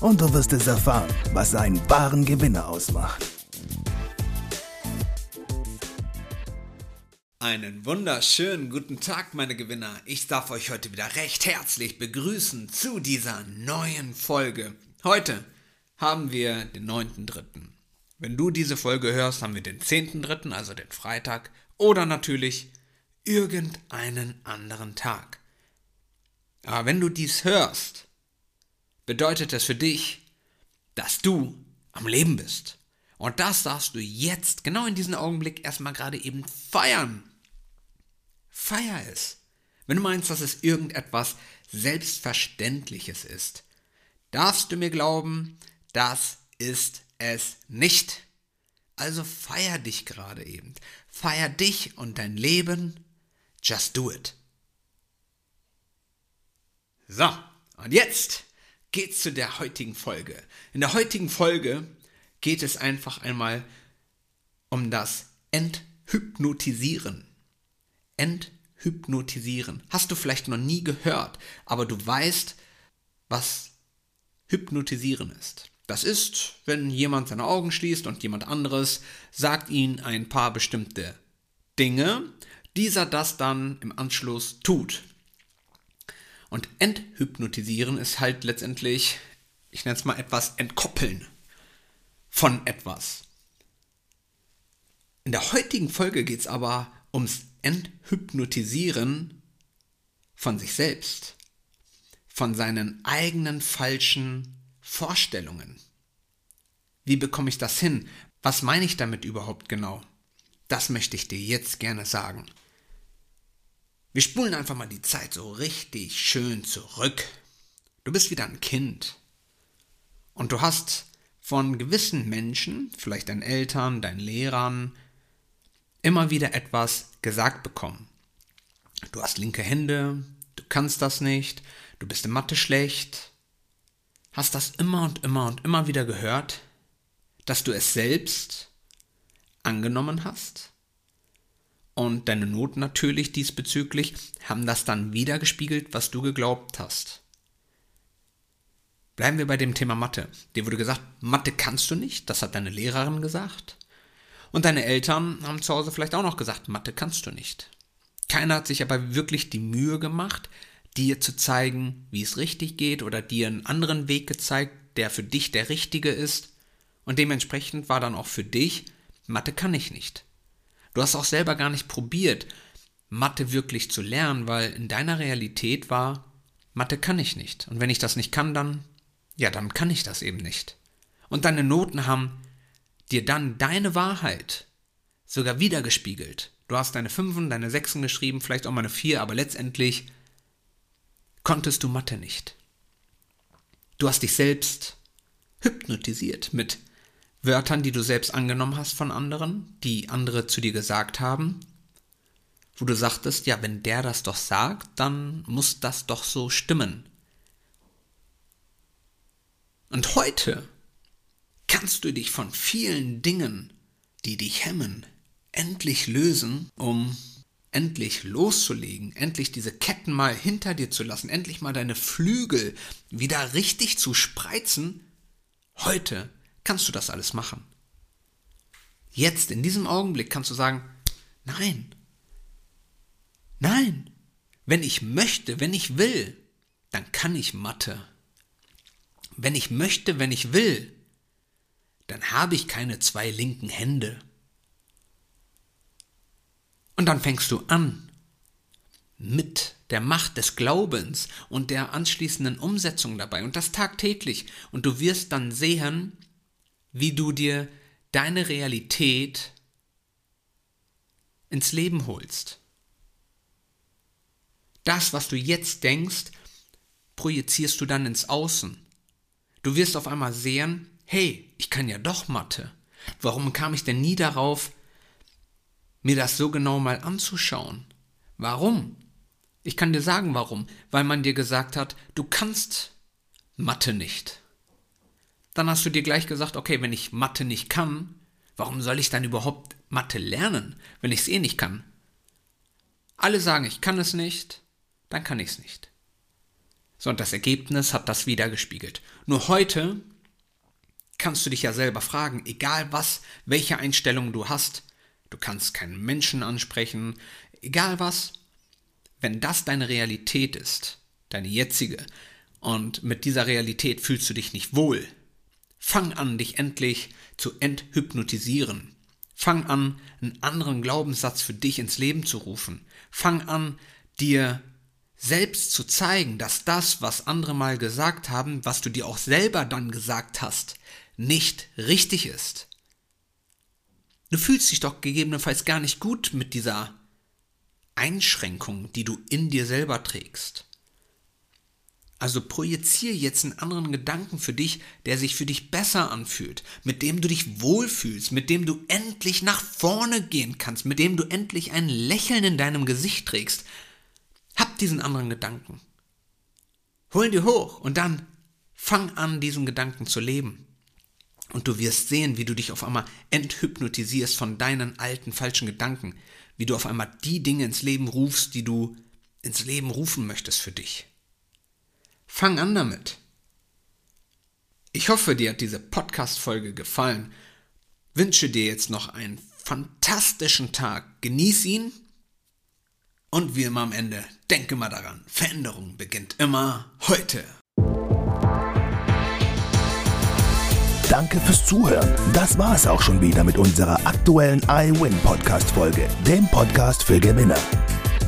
und du wirst es erfahren, was einen wahren Gewinner ausmacht. Einen wunderschönen guten Tag, meine Gewinner. Ich darf euch heute wieder recht herzlich begrüßen zu dieser neuen Folge. Heute haben wir den 9.3. Wenn du diese Folge hörst, haben wir den 10.3., also den Freitag, oder natürlich irgendeinen anderen Tag. Aber wenn du dies hörst, bedeutet es für dich, dass du am Leben bist. Und das darfst du jetzt, genau in diesem Augenblick, erstmal gerade eben feiern. Feier es. Wenn du meinst, dass es irgendetwas Selbstverständliches ist, darfst du mir glauben, das ist es nicht. Also feier dich gerade eben. Feier dich und dein Leben. Just do it. So, und jetzt geht's zu der heutigen Folge. In der heutigen Folge geht es einfach einmal um das Enthypnotisieren. Enthypnotisieren. Hast du vielleicht noch nie gehört, aber du weißt, was Hypnotisieren ist. Das ist, wenn jemand seine Augen schließt und jemand anderes sagt ihm ein paar bestimmte Dinge, dieser das dann im Anschluss tut. Und enthypnotisieren ist halt letztendlich, ich nenne es mal etwas entkoppeln von etwas. In der heutigen Folge geht es aber ums Enthypnotisieren von sich selbst, von seinen eigenen falschen Vorstellungen. Wie bekomme ich das hin? Was meine ich damit überhaupt genau? Das möchte ich dir jetzt gerne sagen. Wir spulen einfach mal die Zeit so richtig schön zurück. Du bist wieder ein Kind. Und du hast von gewissen Menschen, vielleicht deinen Eltern, deinen Lehrern, immer wieder etwas gesagt bekommen. Du hast linke Hände, du kannst das nicht, du bist in Mathe schlecht. Hast das immer und immer und immer wieder gehört, dass du es selbst angenommen hast und deine Noten natürlich diesbezüglich haben das dann wieder gespiegelt, was du geglaubt hast. Bleiben wir bei dem Thema Mathe. Dir wurde gesagt, Mathe kannst du nicht, das hat deine Lehrerin gesagt. Und deine Eltern haben zu Hause vielleicht auch noch gesagt, Mathe kannst du nicht. Keiner hat sich aber wirklich die Mühe gemacht, dir zu zeigen, wie es richtig geht oder dir einen anderen Weg gezeigt, der für dich der richtige ist. Und dementsprechend war dann auch für dich, Mathe kann ich nicht. Du hast auch selber gar nicht probiert, Mathe wirklich zu lernen, weil in deiner Realität war, Mathe kann ich nicht. Und wenn ich das nicht kann, dann, ja, dann kann ich das eben nicht. Und deine Noten haben dir dann deine Wahrheit sogar wiedergespiegelt. Du hast deine Fünfen, deine Sechsen geschrieben, vielleicht auch mal eine Vier, aber letztendlich konntest du Mathe nicht. Du hast dich selbst hypnotisiert mit Wörtern, die du selbst angenommen hast von anderen, die andere zu dir gesagt haben, wo du sagtest, ja, wenn der das doch sagt, dann muss das doch so stimmen. Und heute kannst du dich von vielen Dingen, die dich hemmen, endlich lösen, um endlich loszulegen, endlich diese Ketten mal hinter dir zu lassen, endlich mal deine Flügel wieder richtig zu spreizen. Heute kannst du das alles machen. Jetzt, in diesem Augenblick, kannst du sagen, nein, nein, wenn ich möchte, wenn ich will, dann kann ich Mathe. Wenn ich möchte, wenn ich will, dann habe ich keine zwei linken Hände. Und dann fängst du an, mit der Macht des Glaubens und der anschließenden Umsetzung dabei und das tagtäglich. Und du wirst dann sehen, wie du dir deine Realität ins Leben holst. Das, was du jetzt denkst, projizierst du dann ins Außen. Du wirst auf einmal sehen, hey, ich kann ja doch Mathe. Warum kam ich denn nie darauf, mir das so genau mal anzuschauen? Warum? Ich kann dir sagen, warum. Weil man dir gesagt hat, du kannst Mathe nicht. Dann hast du dir gleich gesagt, okay, wenn ich Mathe nicht kann, warum soll ich dann überhaupt Mathe lernen, wenn ich es eh nicht kann? Alle sagen, ich kann es nicht, dann kann ich es nicht. So, und das Ergebnis hat das wieder gespiegelt. Nur heute kannst du dich ja selber fragen, egal was, welche Einstellung du hast, du kannst keinen Menschen ansprechen, egal was, wenn das deine Realität ist, deine jetzige, und mit dieser Realität fühlst du dich nicht wohl, fang an, dich endlich zu enthypnotisieren. Fang an, einen anderen Glaubenssatz für dich ins Leben zu rufen. Fang an, dir selbst zu zeigen, dass das, was andere mal gesagt haben, was du dir auch selber dann gesagt hast, nicht richtig ist. Du fühlst dich doch gegebenenfalls gar nicht gut mit dieser Einschränkung, die du in dir selber trägst. Also projiziere jetzt einen anderen Gedanken für dich, der sich für dich besser anfühlt, mit dem du dich wohlfühlst, mit dem du endlich nach vorne gehen kannst, mit dem du endlich ein Lächeln in deinem Gesicht trägst. Hab diesen anderen Gedanken. Hol ihn dir hoch und dann fang an, diesen Gedanken zu leben. Und du wirst sehen, wie du dich auf einmal enthypnotisierst von deinen alten falschen Gedanken, wie du auf einmal die Dinge ins Leben rufst, die du ins Leben rufen möchtest für dich. Fang an damit. Ich hoffe, dir hat diese Podcast-Folge gefallen. Wünsche dir jetzt noch einen fantastischen Tag. Genieß ihn. Und wie immer am Ende, denke mal daran, Veränderung beginnt immer heute. Danke fürs Zuhören. Das war es auch schon wieder mit unserer aktuellen iWin Podcast Folge, dem Podcast für Gewinner.